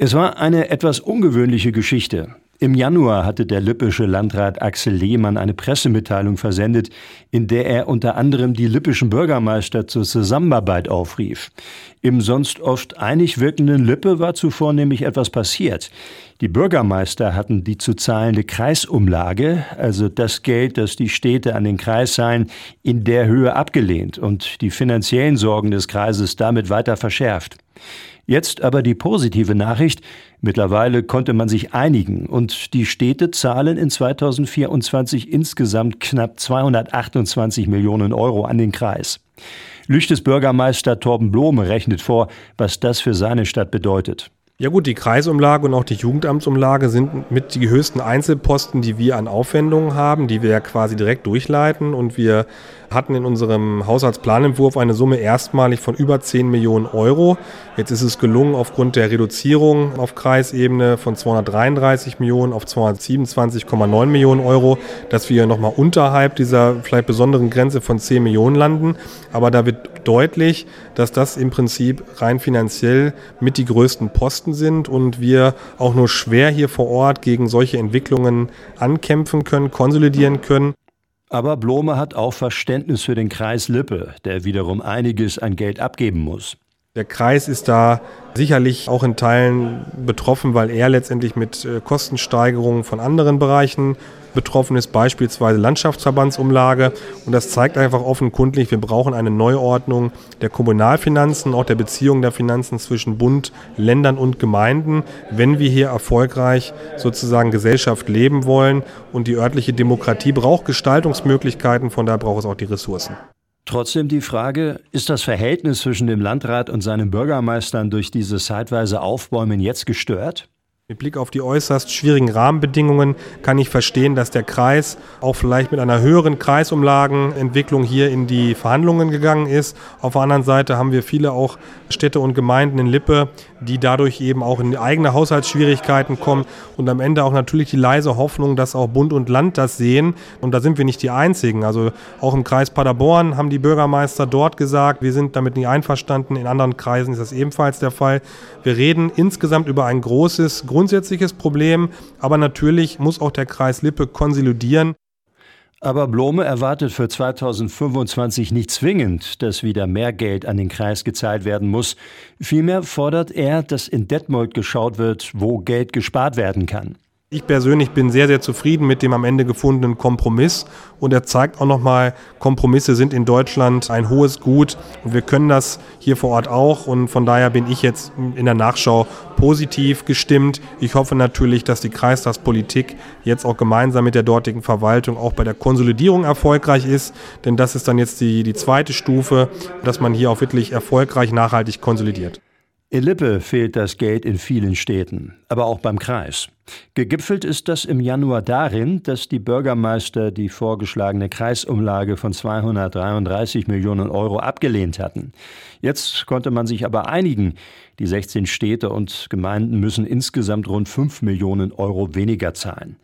Es war eine etwas ungewöhnliche Geschichte. Im Januar hatte der lippische Landrat Axel Lehmann eine Pressemitteilung versendet, in der er unter anderem die lippischen Bürgermeister zur Zusammenarbeit aufrief. Im sonst oft einig wirkenden Lippe war zuvor nämlich etwas passiert. Die Bürgermeister hatten die zu zahlende Kreisumlage, also das Geld, das die Städte an den Kreis seien, in der Höhe abgelehnt und die finanziellen Sorgen des Kreises damit weiter verschärft. Jetzt aber die positive Nachricht. Mittlerweile konnte man sich einigen und die Städte zahlen in 2024 insgesamt knapp 228 Millionen Euro an den Kreis. Lüchtes Bürgermeister Torben Blome rechnet vor, was das für seine Stadt bedeutet. Ja gut, die Kreisumlage und auch die Jugendamtsumlage sind mit die höchsten Einzelposten, die wir an Aufwendungen haben, die wir ja quasi direkt durchleiten. Und wir hatten in unserem Haushaltsplanentwurf eine Summe erstmalig von über 10 Millionen Euro. Jetzt ist es gelungen, aufgrund der Reduzierung auf Kreisebene von 233 Millionen auf 227,9 Millionen Euro, dass wir nochmal unterhalb dieser vielleicht besonderen Grenze von 10 Millionen landen. Aber da wird deutlich, dass das im Prinzip rein finanziell mit die größten Posten sind und wir auch nur schwer hier vor Ort gegen solche Entwicklungen ankämpfen können, konsolidieren können. Aber Blome hat auch Verständnis für den Kreis Lippe, der wiederum einiges an Geld abgeben muss. Der Kreis ist da sicherlich auch in Teilen betroffen, weil er letztendlich mit äh, Kostensteigerungen von anderen Bereichen betroffen ist, beispielsweise Landschaftsverbandsumlage. Und das zeigt einfach offenkundlich, wir brauchen eine Neuordnung der Kommunalfinanzen, auch der Beziehung der Finanzen zwischen Bund, Ländern und Gemeinden, wenn wir hier erfolgreich sozusagen Gesellschaft leben wollen. Und die örtliche Demokratie braucht Gestaltungsmöglichkeiten, von daher braucht es auch die Ressourcen. Trotzdem die Frage, ist das Verhältnis zwischen dem Landrat und seinen Bürgermeistern durch dieses zeitweise Aufbäumen jetzt gestört? Mit Blick auf die äußerst schwierigen Rahmenbedingungen kann ich verstehen, dass der Kreis auch vielleicht mit einer höheren Kreisumlagenentwicklung hier in die Verhandlungen gegangen ist. Auf der anderen Seite haben wir viele auch Städte und Gemeinden in Lippe, die dadurch eben auch in eigene Haushaltsschwierigkeiten kommen und am Ende auch natürlich die leise Hoffnung, dass auch Bund und Land das sehen. Und da sind wir nicht die Einzigen. Also auch im Kreis Paderborn haben die Bürgermeister dort gesagt, wir sind damit nicht einverstanden. In anderen Kreisen ist das ebenfalls der Fall. Wir reden insgesamt über ein großes, grundsätzliches Problem, aber natürlich muss auch der Kreis Lippe konsolidieren. Aber Blome erwartet für 2025 nicht zwingend, dass wieder mehr Geld an den Kreis gezahlt werden muss. Vielmehr fordert er, dass in Detmold geschaut wird, wo Geld gespart werden kann. Ich persönlich bin sehr, sehr zufrieden mit dem am Ende gefundenen Kompromiss und er zeigt auch nochmal, Kompromisse sind in Deutschland ein hohes Gut und wir können das hier vor Ort auch und von daher bin ich jetzt in der Nachschau positiv gestimmt. Ich hoffe natürlich, dass die Kreistagspolitik jetzt auch gemeinsam mit der dortigen Verwaltung auch bei der Konsolidierung erfolgreich ist, denn das ist dann jetzt die, die zweite Stufe, dass man hier auch wirklich erfolgreich nachhaltig konsolidiert. In Lippe fehlt das Geld in vielen Städten, aber auch beim Kreis. Gegipfelt ist das im Januar darin, dass die Bürgermeister die vorgeschlagene Kreisumlage von 233 Millionen Euro abgelehnt hatten. Jetzt konnte man sich aber einigen. Die 16 Städte und Gemeinden müssen insgesamt rund 5 Millionen Euro weniger zahlen.